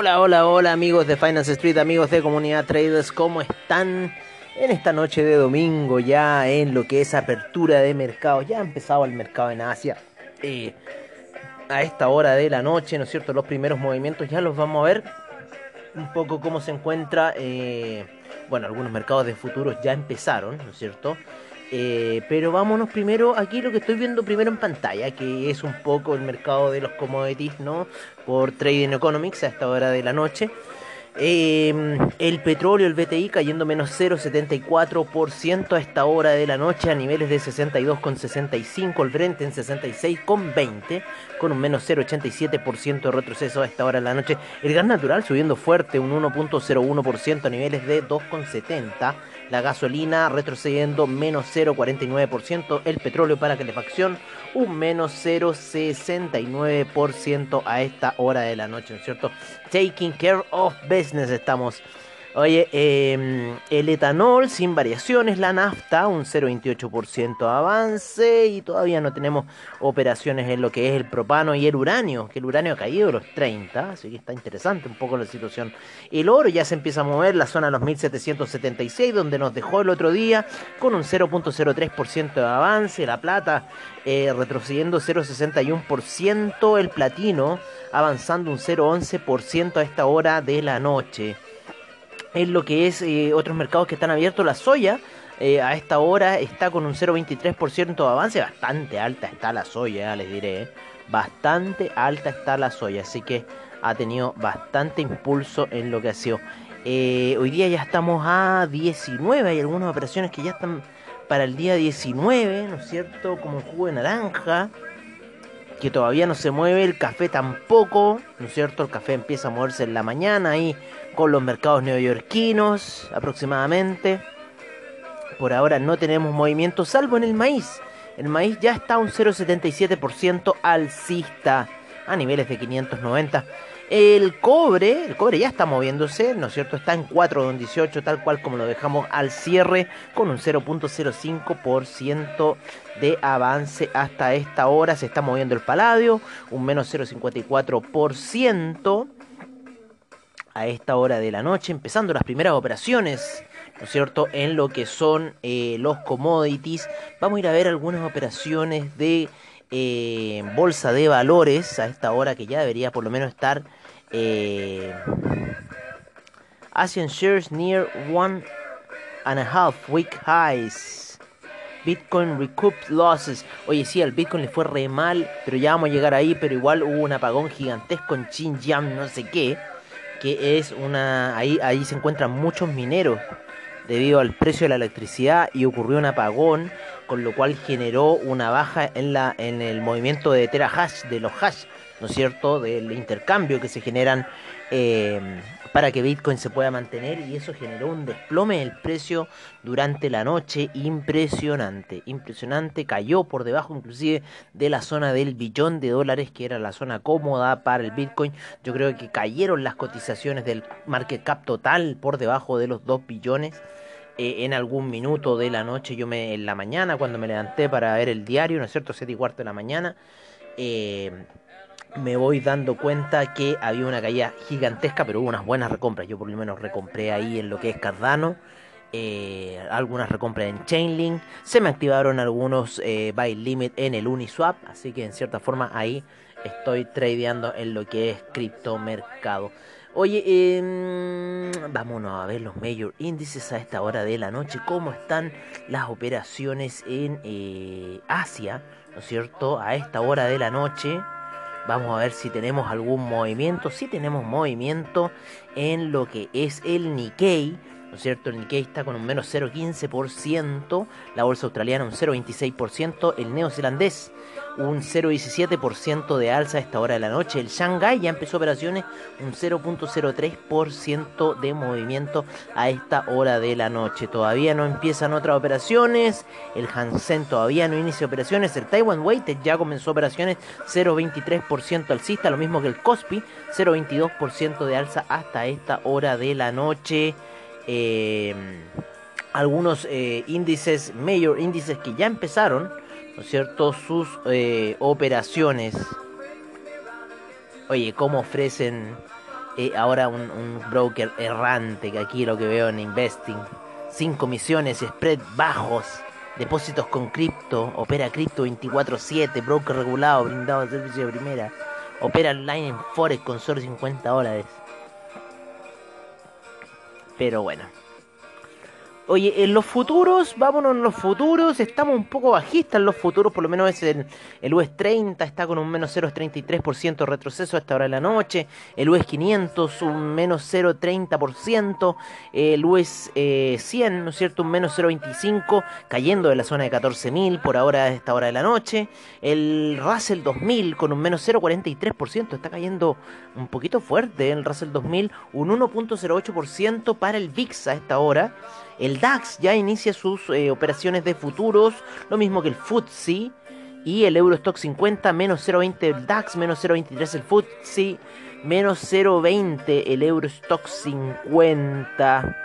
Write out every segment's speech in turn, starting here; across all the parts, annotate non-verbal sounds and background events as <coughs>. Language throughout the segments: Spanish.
Hola, hola, hola amigos de Finance Street, amigos de Comunidad Traders, ¿cómo están? En esta noche de domingo ya en lo que es apertura de mercado, ya ha empezado el mercado en Asia. Eh, a esta hora de la noche, ¿no es cierto? Los primeros movimientos ya los vamos a ver. Un poco cómo se encuentra, eh, bueno, algunos mercados de futuros ya empezaron, ¿no es cierto? Eh, pero vámonos primero aquí lo que estoy viendo primero en pantalla, que es un poco el mercado de los commodities, ¿no? Por Trading Economics a esta hora de la noche. Eh, el petróleo, el BTI cayendo menos 0,74% a esta hora de la noche a niveles de 62,65, el Brent en 66,20 con un menos 0,87% de retroceso a esta hora de la noche. El gas natural subiendo fuerte un 1,01% a niveles de 2,70 la gasolina retrocediendo menos 0,49%, el petróleo para calefacción un menos 0,69% a esta hora de la noche, ¿no es cierto? Taking care of business estamos Oye, em, el etanol sin variaciones, la nafta un 0,28% avance y todavía no tenemos operaciones en lo que es el propano y el uranio, que el uranio ha caído los 30, así que está interesante un poco la situación. El oro ya se empieza a mover, la zona de los 1776, donde nos dejó el otro día, con un 0,03% de avance, la plata eh, retrocediendo 0,61%, el platino avanzando un 0,11% a esta hora de la noche en lo que es eh, otros mercados que están abiertos. La soya eh, a esta hora está con un 0,23% de avance. Bastante alta está la soya, les diré. Eh. Bastante alta está la soya. Así que ha tenido bastante impulso en lo que ha sido. hoy día ya estamos a 19. Hay algunas operaciones que ya están para el día 19, ¿no es cierto? Como jugo de naranja que todavía no se mueve, el café tampoco, ¿no es cierto? El café empieza a moverse en la mañana ahí con los mercados neoyorquinos aproximadamente. Por ahora no tenemos movimiento, salvo en el maíz. El maíz ya está un 0,77% alcista a niveles de 590. El cobre, el cobre ya está moviéndose, ¿no es cierto? Está en 4,18 tal cual como lo dejamos al cierre con un 0.05% de avance hasta esta hora. Se está moviendo el paladio, un menos 0.54% a esta hora de la noche, empezando las primeras operaciones, ¿no es cierto?, en lo que son eh, los commodities. Vamos a ir a ver algunas operaciones de eh, bolsa de valores a esta hora que ya debería por lo menos estar eh, Asian shares near one and a half week highs. Bitcoin recouped losses. Oye, sí, al Bitcoin le fue re mal, pero ya vamos a llegar ahí. Pero igual hubo un apagón gigantesco en Xinjiang, no sé qué. Que es una. Ahí, ahí se encuentran muchos mineros debido al precio de la electricidad y ocurrió un apagón, con lo cual generó una baja en, la, en el movimiento de terahash, de los hash. ¿No es cierto?, del intercambio que se generan eh, para que Bitcoin se pueda mantener y eso generó un desplome del precio durante la noche impresionante, impresionante, cayó por debajo inclusive de la zona del billón de dólares que era la zona cómoda para el Bitcoin, yo creo que cayeron las cotizaciones del market cap total por debajo de los 2 billones eh, en algún minuto de la noche, yo me en la mañana cuando me levanté para ver el diario, ¿no es cierto?, 7 y cuarto de la mañana, eh, me voy dando cuenta que había una caída gigantesca, pero hubo unas buenas recompras. Yo por lo menos recompré ahí en lo que es Cardano. Eh, algunas recompras en Chainlink. Se me activaron algunos eh, buy limit en el Uniswap. Así que en cierta forma ahí estoy tradeando en lo que es criptomercado. Oye, eh, vámonos a ver los major índices a esta hora de la noche. ¿Cómo están las operaciones en eh, Asia? ¿No es cierto? A esta hora de la noche. Vamos a ver si tenemos algún movimiento. Si tenemos movimiento en lo que es el Nikkei. ¿No es cierto? El Nikkei está con un menos 0,15%, la bolsa australiana un 0,26%, el neozelandés un 0,17% de alza a esta hora de la noche, el Shanghai ya empezó operaciones, un 0,03% de movimiento a esta hora de la noche. Todavía no empiezan otras operaciones, el Hansen todavía no inicia operaciones, el Taiwan Weighted ya comenzó operaciones, 0,23% alcista, lo mismo que el Kospi, 0,22% de alza hasta esta hora de la noche. Eh, algunos eh, índices, mayor índices que ya empezaron, ¿no cierto?, sus eh, operaciones. Oye, ¿cómo ofrecen eh, ahora un, un, broker errante, que aquí lo que veo en Investing. Sin comisiones, spread bajos, depósitos con cripto, opera cripto 24/7, broker regulado, brindado de servicio de primera. Opera online en Forex con solo 50 dólares. Pero bueno. Oye, en los futuros, vámonos en los futuros, estamos un poco bajistas en los futuros, por lo menos es el, el US 30 está con un menos 0,33% de retroceso a esta hora de la noche, el US 500 un menos 0,30%, el US 100, eh, ¿no es cierto?, un menos 0,25, cayendo de la zona de 14.000 por ahora a esta hora de la noche, el Russell 2000 con un menos 0,43%, está cayendo un poquito fuerte el Russell 2000, un 1,08% para el VIX a esta hora, el DAX ya inicia sus eh, operaciones de futuros, lo mismo que el FTSE y el Eurostock 50, menos 0,20 el DAX, menos 0,23 el FTSE, menos 0,20 el Eurostock 50.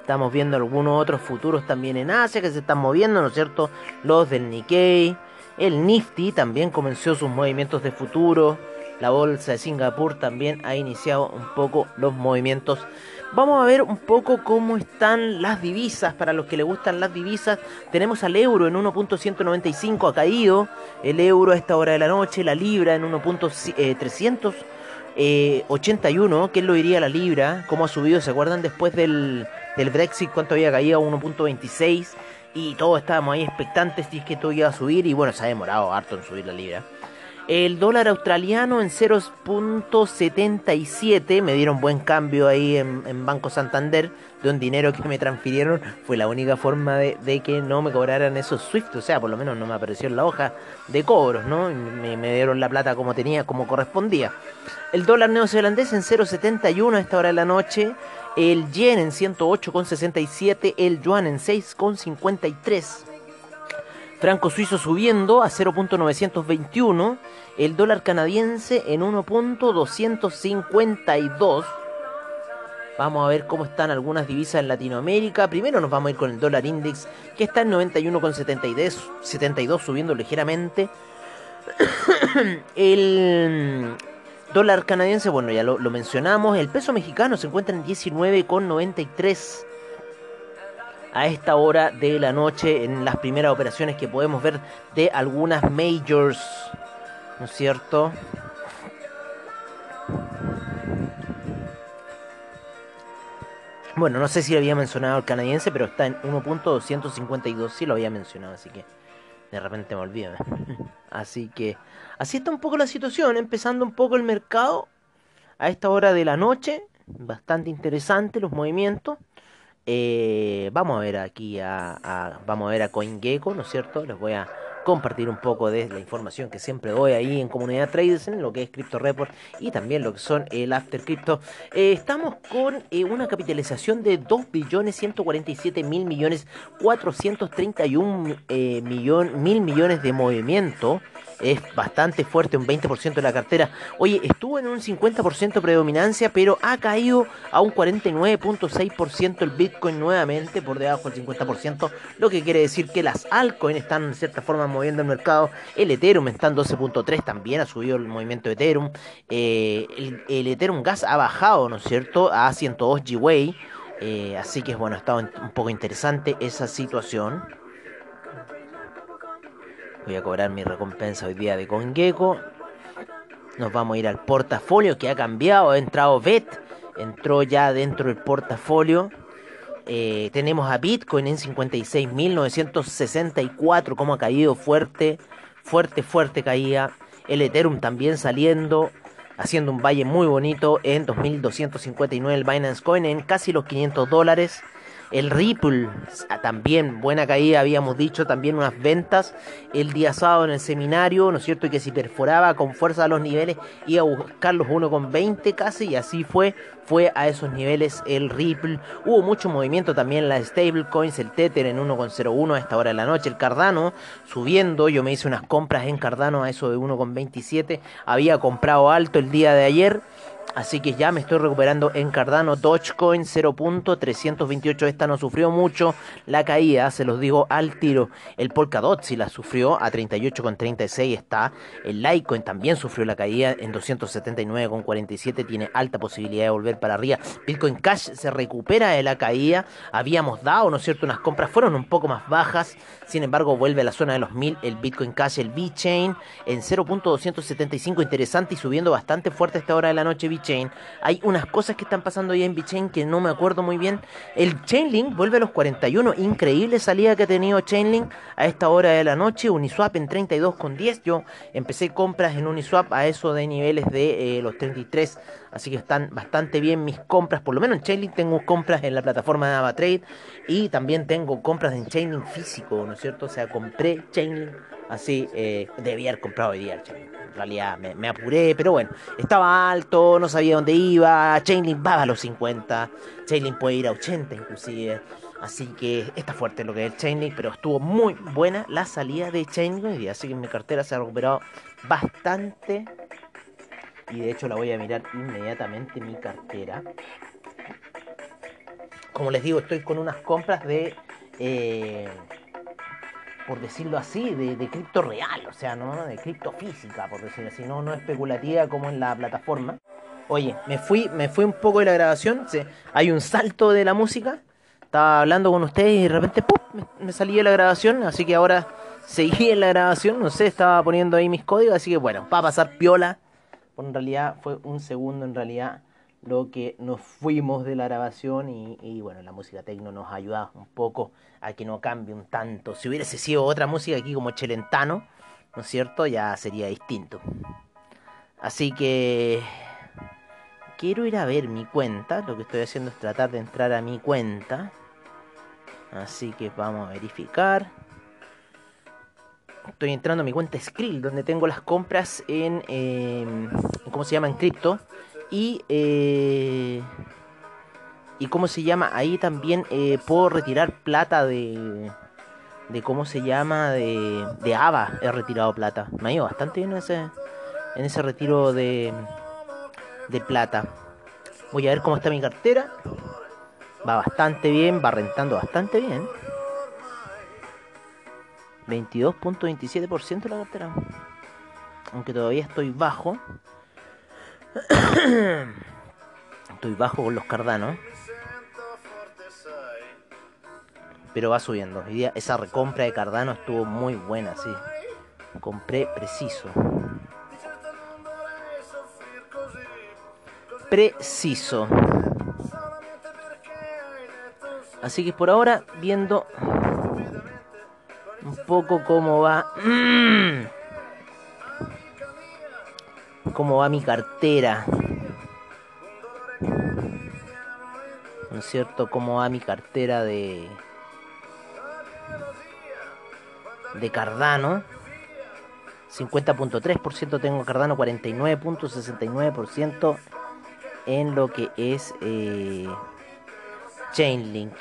Estamos viendo algunos otros futuros también en Asia que se están moviendo, ¿no es cierto? Los del Nikkei. El Nifty también comenzó sus movimientos de futuro. La bolsa de Singapur también ha iniciado un poco los movimientos. Vamos a ver un poco cómo están las divisas. Para los que les gustan las divisas, tenemos al euro en 1.195, ha caído el euro a esta hora de la noche, la libra en 1.381, eh, ¿qué lo diría la libra? ¿Cómo ha subido? ¿Se acuerdan después del, del Brexit cuánto había caído? 1.26 y todos estábamos ahí expectantes si es que todo iba a subir y bueno, se ha demorado harto en subir la libra. El dólar australiano en 0.77. Me dieron buen cambio ahí en, Banco Santander de un dinero que me transfirieron. Fue la única forma de, que no me cobraran esos SWIFT. O sea, por lo menos no me apareció en la hoja de cobros, ¿no? Me, dieron la plata como tenía, como correspondía. El dólar neozelandés en 0.71 a esta hora de la noche. El yen en 108,67. El yuan en 6,53 franco suizo subiendo a 0.921, el dólar canadiense en 1.252. Vamos a ver cómo están algunas divisas en Latinoamérica. Primero nos vamos a ir con el dólar index, que está en 91,72, subiendo ligeramente. el dólar canadiense, bueno, ya lo, lo mencionamos. El peso mexicano se encuentra en 19,93 a esta hora de la noche en las primeras operaciones que podemos ver de algunas majors, ¿no es cierto? Bueno, no sé si lo había mencionado el canadiense, pero está en 1.252, sí lo había mencionado, así que de repente me olvido. <laughs> Así que así está un poco la situación, empezando un poco el mercado a esta hora de la noche, bastante interesante los movimientos. Eh, vamos a ver aquí a, vamos a ver a CoinGecko, ¿no es cierto? Les voy a compartir un poco de la información que siempre doy ahí en comunidad traders en lo que es Crypto Report y también lo que son el After Crypto. Eh, estamos con eh, una capitalización de 2 billones 147 mil millones 431 millón, mil millones de movimiento es bastante fuerte, un 20% de la cartera. Oye, estuvo en un 50% de predominancia, pero ha caído a un 49.6% el Bitcoin nuevamente, por debajo del 50%, lo que quiere decir que las altcoins están en cierta forma moviendo el mercado. El Ethereum está en 12.3, también ha subido el movimiento de Ethereum. Eh, el, Ethereum Gas ha bajado, ¿no es cierto?, a 102 GWay. Eh, así que bueno, ha estado un poco interesante esa situación. Voy a cobrar mi recompensa hoy día de CoinGecko. Nos vamos a ir al portafolio que ha cambiado. Ha entrado BET. Entró ya dentro del portafolio. Eh, tenemos a Bitcoin en 56.964. Como ha caído fuerte. Fuerte, fuerte caía. El Ethereum también saliendo. Haciendo un valle muy bonito en 2.259 el Binance Coin en casi los 500 dólares. El Ripple, ah, también buena caída, habíamos dicho, también unas ventas el día sábado en el seminario, ¿no es cierto? Y que si perforaba con fuerza los niveles iba a buscar los 1,20 casi y así fue, fue a esos niveles el Ripple. Hubo mucho movimiento también las stablecoins, el Tether en 1,01 a esta hora de la noche, el Cardano subiendo, yo me hice unas compras en Cardano a eso de 1,27, había comprado alto el día de ayer Así que ya me estoy recuperando en Cardano. Dogecoin 0.328. Esta no sufrió mucho la caída, se los digo al tiro. El Polkadot sí la sufrió a 38,36 está. El Litecoin también sufrió la caída en 279,47. Tiene alta posibilidad de volver para arriba. Bitcoin Cash se recupera de la caída. Habíamos dado, ¿no es cierto? Unas compras fueron un poco más bajas. Sin embargo, vuelve a la zona de los 1000. El Bitcoin Cash, el V-Chain en 0.275. Interesante y subiendo bastante fuerte a esta hora de la noche. Hay unas cosas que están pasando ya en VeChain que no me acuerdo muy bien. El Chainlink vuelve a los 41. Increíble salida que ha tenido Chainlink a esta hora de la noche. Uniswap en 32,10. Yo empecé compras en Uniswap a eso de niveles de eh, los 33. Así que están bastante bien mis compras. Por lo menos en Chainlink tengo compras en la plataforma de AvaTrade. Y también tengo compras en Chainlink físico, ¿no es cierto? O sea, compré Chainlink así. Eh, debía haber comprado hoy día en realidad me, apuré, pero bueno, estaba alto, no sabía dónde iba, Chainlink va a los 50, Chainlink puede ir a 80 inclusive, así que está fuerte lo que es el Chainlink, pero estuvo muy buena la salida de Chainlink, así que mi cartera se ha recuperado bastante, y de hecho la voy a mirar inmediatamente mi cartera. Como les digo, estoy con unas compras de... Eh, por decirlo así, de, cripto real, o sea, no de cripto física, por decirlo así, no, no especulativa como en la plataforma. Oye, me fui, me fui un poco de la grabación, hay un salto de la música, estaba hablando con ustedes y de repente Me, salí de la grabación, así que ahora seguí en la grabación, no sé, estaba poniendo ahí mis códigos, así que bueno, va a pasar piola, en realidad fue un segundo en realidad lo que nos fuimos de la grabación y, bueno, la música tecno nos ayuda un poco a que no cambie un tanto. Si hubiese sido otra música aquí como Chelentano, ¿no es cierto? Ya sería distinto. Así que quiero ir a ver mi cuenta. Lo que estoy haciendo es tratar de entrar a mi cuenta. Así que vamos a verificar. Estoy entrando a mi cuenta Skrill, donde tengo las compras en, en ¿cómo se llama? En cripto y, eh, y cómo se llama, ahí también eh, puedo retirar plata de, de cómo se llama, de, de AVA he retirado plata. Me ha ido bastante bien en ese, en ese retiro de, de plata. Voy a ver cómo está mi cartera. Va bastante bien, va rentando bastante bien. 22.27% la cartera. Aunque todavía estoy bajo. <coughs> Estoy bajo con los cardanos. Pero va subiendo. esa recompra de cardano estuvo muy buena, sí. Compré preciso. Preciso. Así que por ahora viendo un poco cómo va. Cómo va mi cartera. ¿No es cierto? ¿Cómo va mi cartera de... de Cardano? 50.3% tengo Cardano, 49.69% en lo que es eh, Chainlink.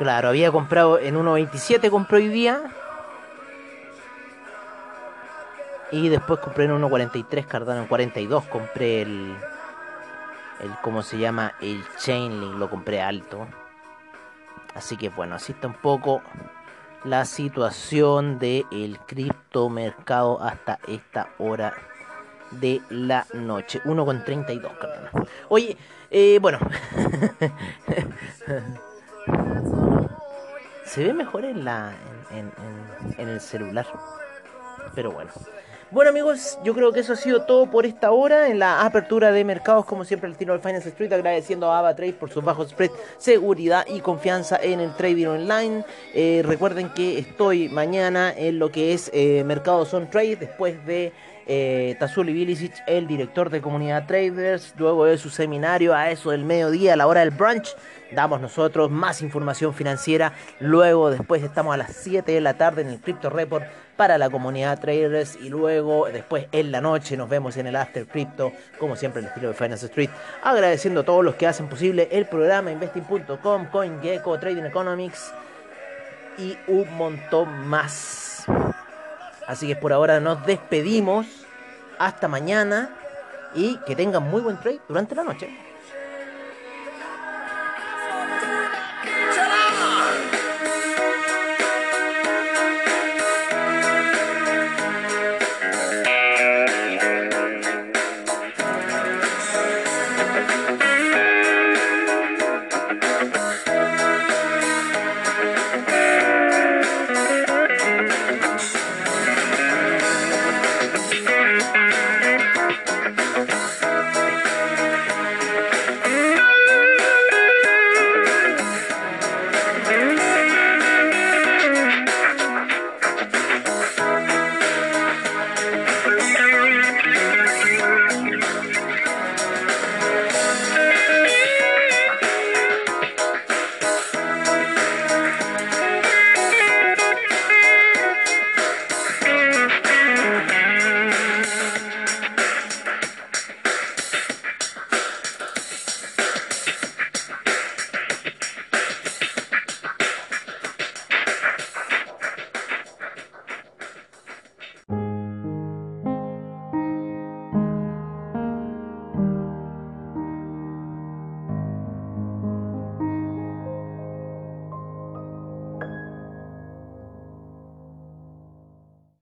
Claro, había comprado en 1.27, compró hoy día. Y después compré en 1.43, Cardano en 42, compré el, el, ¿cómo se llama? El Chainlink, lo compré alto. Así que bueno, así está un poco la situación del criptomercado hasta esta hora de la noche. 1.32, Cardano. Oye, eh, bueno. <laughs> Se ve mejor en la en, el celular. Pero bueno. Bueno amigos, yo creo que eso ha sido todo por esta hora en la apertura de mercados, como siempre el tiro del Finance Street, agradeciendo a AvaTrade por sus bajos spread, seguridad y confianza en el trading online. Eh, recuerden que estoy mañana en lo que es eh, Mercados on Trade, después de eh, Tazuli Bilicic, el director de comunidad traders, luego de su seminario a eso del mediodía, a la hora del brunch, damos nosotros más información financiera. Luego, después estamos a las 7 de la tarde en el Crypto Report para la comunidad traders y luego después en la noche nos vemos en el After Crypto, como siempre el estilo de Finance Street, agradeciendo a todos los que hacen posible el programa investing.com, CoinGecko, Trading Economics y un montón más. Así que por ahora nos despedimos. Hasta mañana. Y que tengan muy buen trade durante la noche.